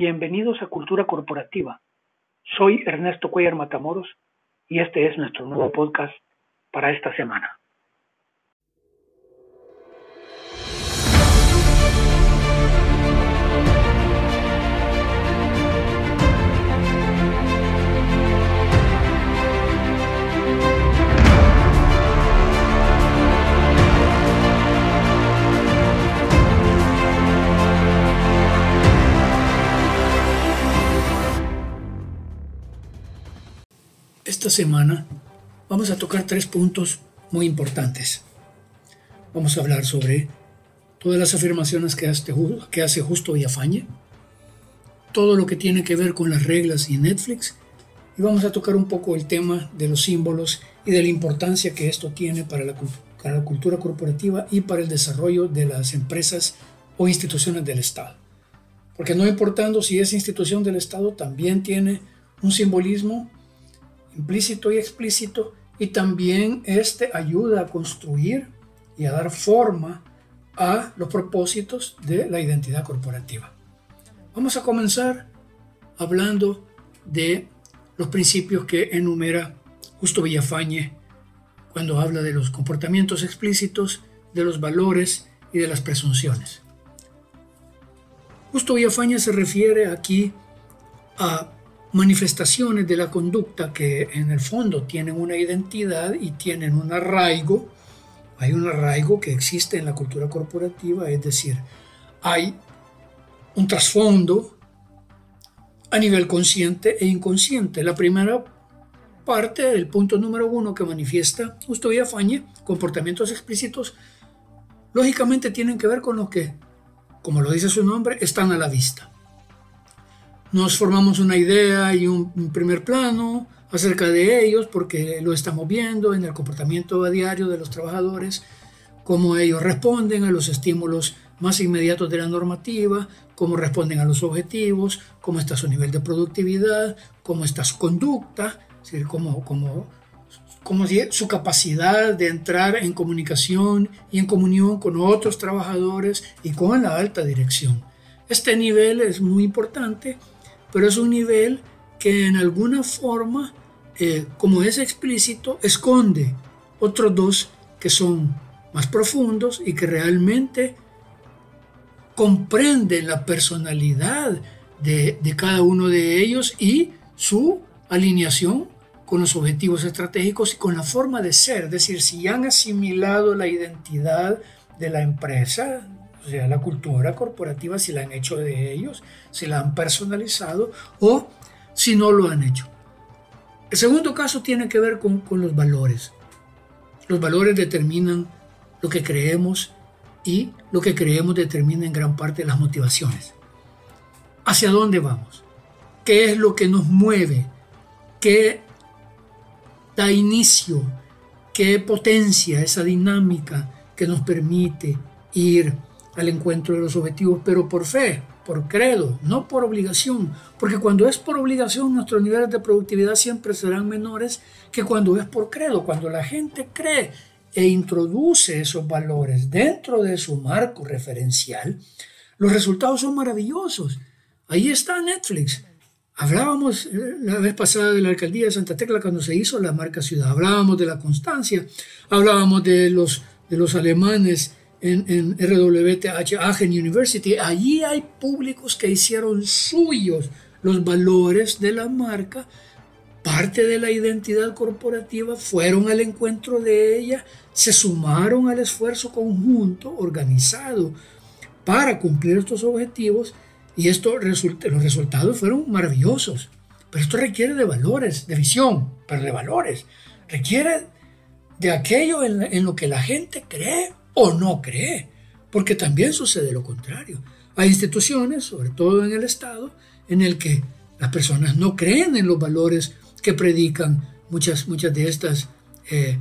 Bienvenidos a Cultura Corporativa. Soy Ernesto Cuellar Matamoros y este es nuestro nuevo podcast para esta semana. Esta semana vamos a tocar tres puntos muy importantes. Vamos a hablar sobre todas las afirmaciones que hace, Justo Villafañe, todo lo que tiene que ver con las reglas y Netflix, y vamos a tocar un poco el tema de los símbolos y de la importancia que esto tiene para la, para la cultura corporativa y para el desarrollo de las empresas o instituciones del Estado. Porque no importando si es institución del Estado, también tiene un simbolismo implícito y explícito, y también este ayuda a construir y a dar forma a los propósitos de la identidad corporativa. Vamos a comenzar hablando de los principios que enumera Justo Villafañe cuando habla de los comportamientos explícitos, de los valores y de las presunciones. Justo Villafañe se refiere aquí a manifestaciones de la conducta que en el fondo tienen una identidad y tienen un arraigo. Hay un arraigo que existe en la cultura corporativa, es decir, hay un trasfondo a nivel consciente e inconsciente. La primera parte, el punto número uno que manifiesta Justo Villafañe, comportamientos explícitos, lógicamente tienen que ver con lo que, como lo dice su nombre, están a la vista nos formamos una idea y un, primer plano acerca de ellos porque lo estamos viendo en el comportamiento a diario de los trabajadores, cómo ellos responden a los estímulos más inmediatos de la normativa, cómo responden a los objetivos, cómo está su nivel de productividad, cómo está su conducta, es decir, cómo, cómo, cómo su capacidad de entrar en comunicación y en comunión con otros trabajadores y con la alta dirección. Este nivel es muy importante pero es un nivel que en alguna forma, eh, como es explícito, esconde otros dos que son más profundos y que realmente comprenden la personalidad de, cada uno de ellos y su alineación con los objetivos estratégicos y con la forma de ser. Es decir, si han asimilado la identidad de la empresa, o sea, la cultura corporativa, si la han hecho de ellos, si la han personalizado o si no lo han hecho. El segundo caso tiene que ver con, los valores. Los valores determinan lo que creemos y lo que creemos determina en gran parte las motivaciones. ¿Hacia dónde vamos? ¿Qué es lo que nos mueve? ¿Qué da inicio? ¿Qué potencia esa dinámica que nos permite ir al encuentro de los objetivos, pero por fe, por credo, no por obligación, porque cuando es por obligación nuestros niveles de productividad siempre serán menores que cuando es por credo, cuando la gente cree e introduce esos valores dentro de su marco referencial, los resultados son maravillosos. Ahí está Netflix. Hablábamos eh, la vez pasada de la alcaldía de Santa Tecla cuando se hizo la marca ciudad. Hablábamos de la constancia, hablábamos de los, de los alemanes en, en RWTH Aachen University, allí hay públicos que hicieron suyos los valores de la marca, parte de la identidad corporativa, fueron al encuentro de ella, se sumaron al esfuerzo conjunto, organizado, para cumplir estos objetivos y esto los resultados fueron maravillosos. Pero esto requiere de valores, de visión, pero de valores. Requiere de aquello en, en lo que la gente cree o no cree, porque también sucede lo contrario. Hay instituciones, sobre todo en el Estado, en el que las personas no creen en los valores que predican muchas, muchas de estas eh,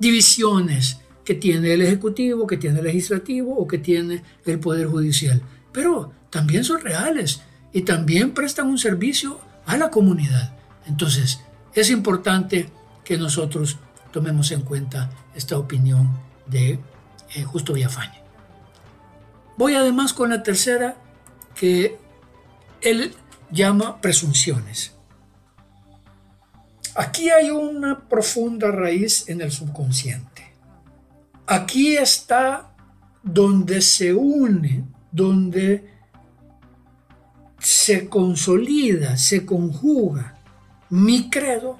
divisiones que tiene el Ejecutivo, que tiene el Legislativo o que tiene el Poder Judicial. Pero también son reales y también prestan un servicio a la comunidad. Entonces, es importante que nosotros tomemos en cuenta esta opinión de eh, Justo Villafañe. Voy además con la tercera, que él llama presunciones. Aquí hay una profunda raíz en el subconsciente. Aquí está donde se une, donde se consolida, se conjuga mi credo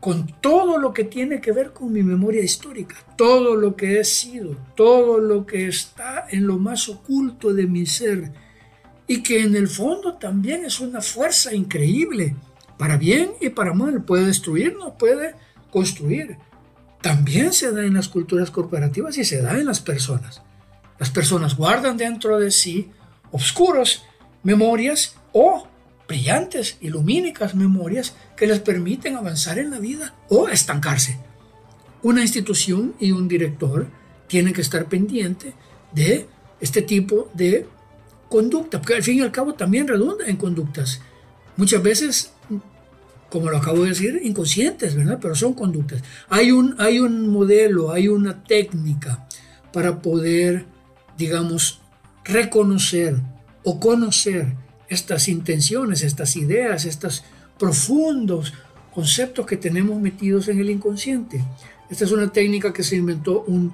con todo lo que tiene que ver con mi memoria histórica, todo lo que he sido, todo lo que está en lo más oculto de mi ser y que en el fondo también es una fuerza increíble, para bien y para mal, puede destruirnos, puede construir. También se da en las culturas corporativas y se da en las personas. Las personas guardan dentro de sí oscuros memorias o brillantes y memorias que les permiten avanzar en la vida o estancarse. Una institución y un director tienen que estar pendiente de este tipo de conducta, porque al fin y al cabo también redunda en conductas. Muchas veces, como lo acabo de decir, inconscientes, ¿verdad? Pero son conductas. Hay un, hay un modelo, hay una técnica para poder, digamos, reconocer o conocer estas intenciones, estas ideas, estos profundos conceptos que tenemos metidos en el inconsciente. Esta es una técnica que se inventó un,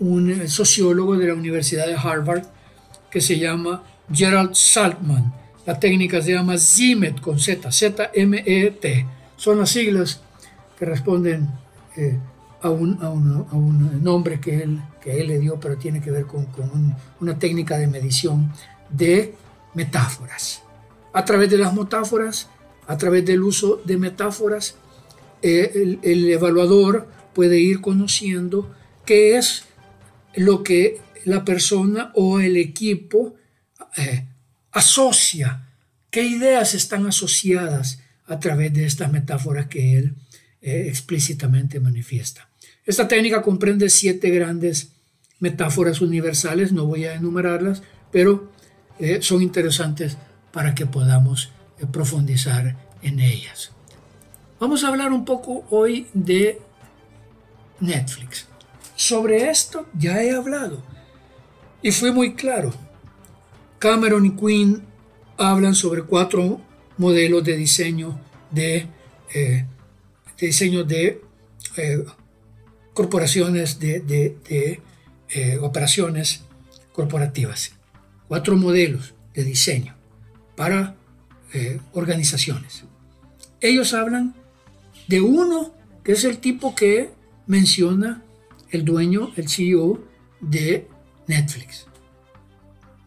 un sociólogo de la Universidad de Harvard que se llama Gerald Saltman. La técnica se llama ZIMET con Z, Z-M-E-T. Son las siglas que responden eh, a, un, a, un, nombre que él, que él le dio, pero tiene que ver con, con una técnica de medición de metáforas. A través de las metáforas, a través del uso de metáforas, eh, el, evaluador puede ir conociendo qué es lo que la persona o el equipo eh, asocia, qué ideas están asociadas a través de estas metáforas que él eh, explícitamente manifiesta. Esta técnica comprende siete grandes metáforas universales, no voy a enumerarlas, pero eh, son interesantes para que podamos eh, profundizar en ellas. Vamos a hablar un poco hoy de Netflix. Sobre esto ya he hablado y fui muy claro. Cameron y Quinn hablan sobre cuatro modelos de diseño de, eh, diseño de corporaciones de operaciones corporativas cuatro modelos de diseño para eh, organizaciones. Ellos hablan de uno que es el tipo que menciona el dueño, el CEO de Netflix.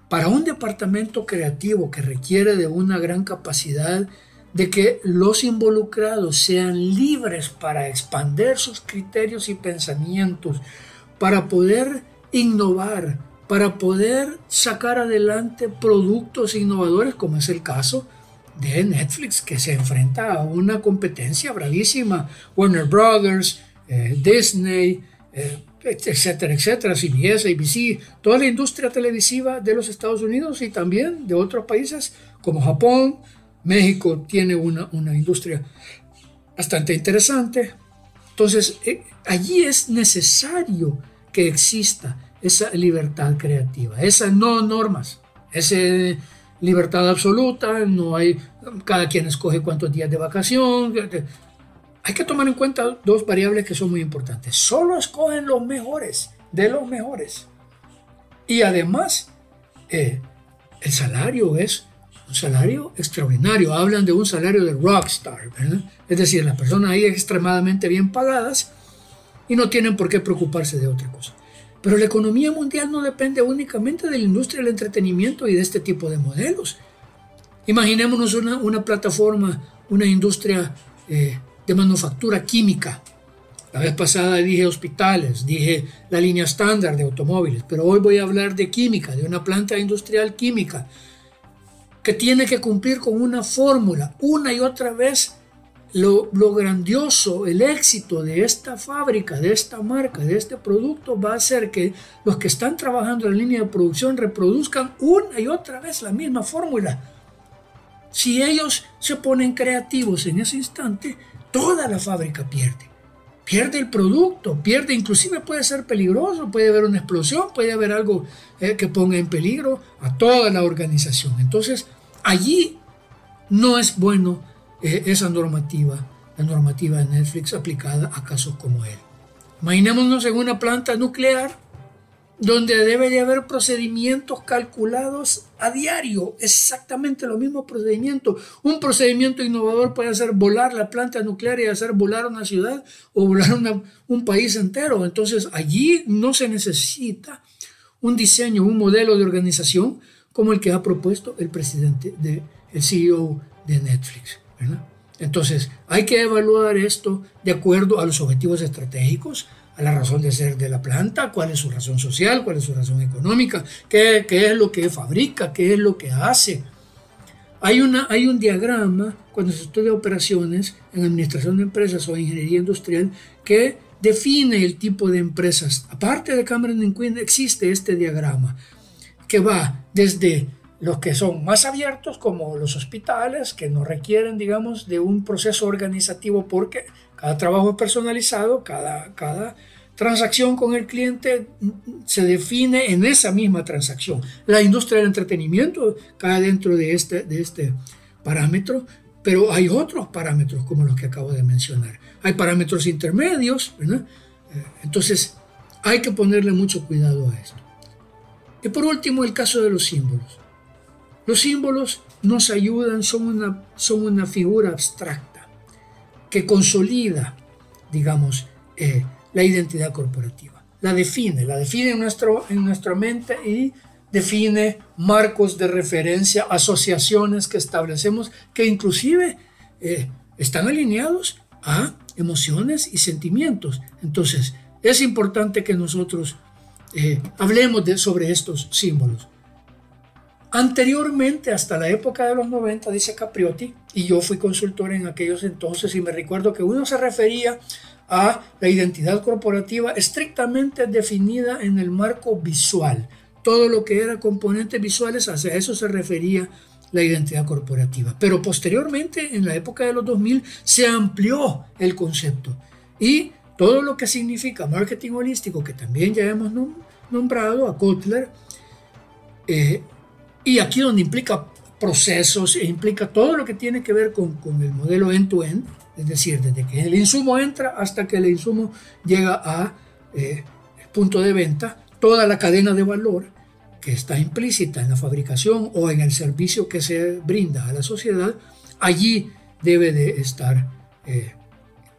Para un departamento creativo que requiere de una gran capacidad de que los involucrados sean libres para expander sus criterios y pensamientos, para poder innovar, para poder sacar adelante productos innovadores, como es el caso de Netflix, que se enfrenta a una competencia bravísima, Warner Brothers, eh, Disney, eh, etcétera, etcétera, CBS, ABC, toda la industria televisiva de los Estados Unidos y también de otros países como Japón, México tiene una, una industria bastante interesante. Entonces, eh, allí es necesario que exista esa libertad creativa, esas no normas, esa libertad absoluta, no hay, cada quien escoge cuántos días de vacación. Hay que tomar en cuenta dos variables que son muy importantes. Solo escogen los mejores, de los mejores. Y además, eh, el salario es un salario extraordinario. Hablan de un salario de rockstar, Es decir, las personas ahí extremadamente bien pagadas y no tienen por qué preocuparse de otra cosa. Pero la economía mundial no depende únicamente de la industria del entretenimiento y de este tipo de modelos. Imaginémonos una, plataforma, una industria eh, de manufactura química. La vez pasada dije hospitales, dije la línea estándar de automóviles, pero hoy voy a hablar de química, de una planta industrial química que tiene que cumplir con una fórmula una y otra vez lo, grandioso, el éxito de esta fábrica, de esta marca, de este producto va a ser que los que están trabajando en la línea de producción reproduzcan una y otra vez la misma fórmula. Si ellos se ponen creativos en ese instante, toda la fábrica pierde. Pierde el producto, pierde, inclusive puede ser peligroso, puede haber una explosión, puede haber algo eh, que ponga en peligro a toda la organización. Entonces, allí no es bueno eh, esa normativa, la normativa de Netflix aplicada a casos como él. Imaginémonos en una planta nuclear donde debe de haber procedimientos calculados a diario, exactamente los mismos procedimientos. Un procedimiento innovador puede hacer volar la planta nuclear y hacer volar una ciudad o volar un país entero. Entonces allí no se necesita un diseño, un modelo de organización como el que ha propuesto el presidente, de, el CEO de Netflix. Entonces hay que evaluar esto de acuerdo a los objetivos estratégicos, a la razón de ser de la planta, cuál es su razón social, cuál es su razón económica, qué, es lo que fabrica, qué es lo que hace. Hay, una, hay un diagrama cuando se estudia operaciones en administración de empresas o ingeniería industrial que define el tipo de empresas. Aparte de Cameron Quinn existe este diagrama que va desde los que son más abiertos, como los hospitales, que no requieren, digamos, de un proceso organizativo porque cada trabajo es personalizado, cada, cada transacción con el cliente se define en esa misma transacción. La industria del entretenimiento cae dentro de este, de este parámetro, pero hay otros parámetros como los que acabo de mencionar. Hay parámetros intermedios. Eh, entonces hay que ponerle mucho cuidado a esto. Y por último, el caso de los símbolos. Los símbolos nos ayudan, son una, son una figura abstracta que consolida, digamos, eh, la identidad corporativa. La define, la define en, nuestro, en nuestra mente y define marcos de referencia, asociaciones que establecemos que inclusive eh, están alineados a emociones y sentimientos. Entonces, es importante que nosotros eh, hablemos de, sobre estos símbolos. Anteriormente, hasta la época de los 90, dice Capriotti, y yo fui consultor en aquellos entonces y me recuerdo que uno se refería a la identidad corporativa estrictamente definida en el marco visual. Todo lo que era componentes visuales, hacia eso se refería la identidad corporativa. Pero posteriormente, en la época de los 2000, se amplió el concepto y todo lo que significa marketing holístico, que también ya hemos nombrado a Kotler, eh, y aquí donde implica procesos e implica todo lo que tiene que ver con, el modelo end-to-end, es decir, desde que el insumo entra hasta que el insumo llega a eh, punto de venta, toda la cadena de valor que está implícita en la fabricación o en el servicio que se brinda a la sociedad, allí debe de estar eh,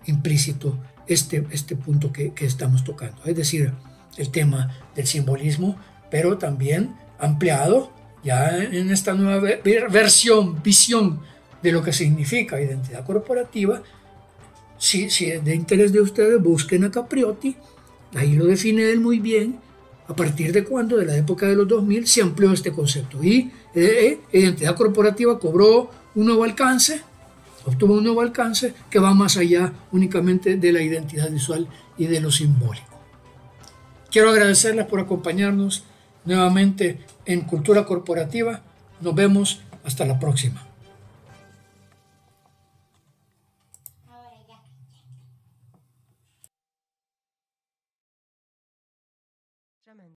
implícito este, este punto que estamos tocando, es decir, el tema del simbolismo, pero también ampliado ya en esta nueva versión, visión de lo que significa identidad corporativa, si, si es de interés de ustedes, busquen a Capriotti, ahí lo define él muy bien, a partir de cuando, de la época de los 2000, se amplió este concepto y eh, eh, identidad corporativa cobró un nuevo alcance, obtuvo un nuevo alcance que va más allá únicamente de la identidad visual y de lo simbólico. Quiero agradecerles por acompañarnos nuevamente en Cultura Corporativa. Nos vemos hasta la próxima.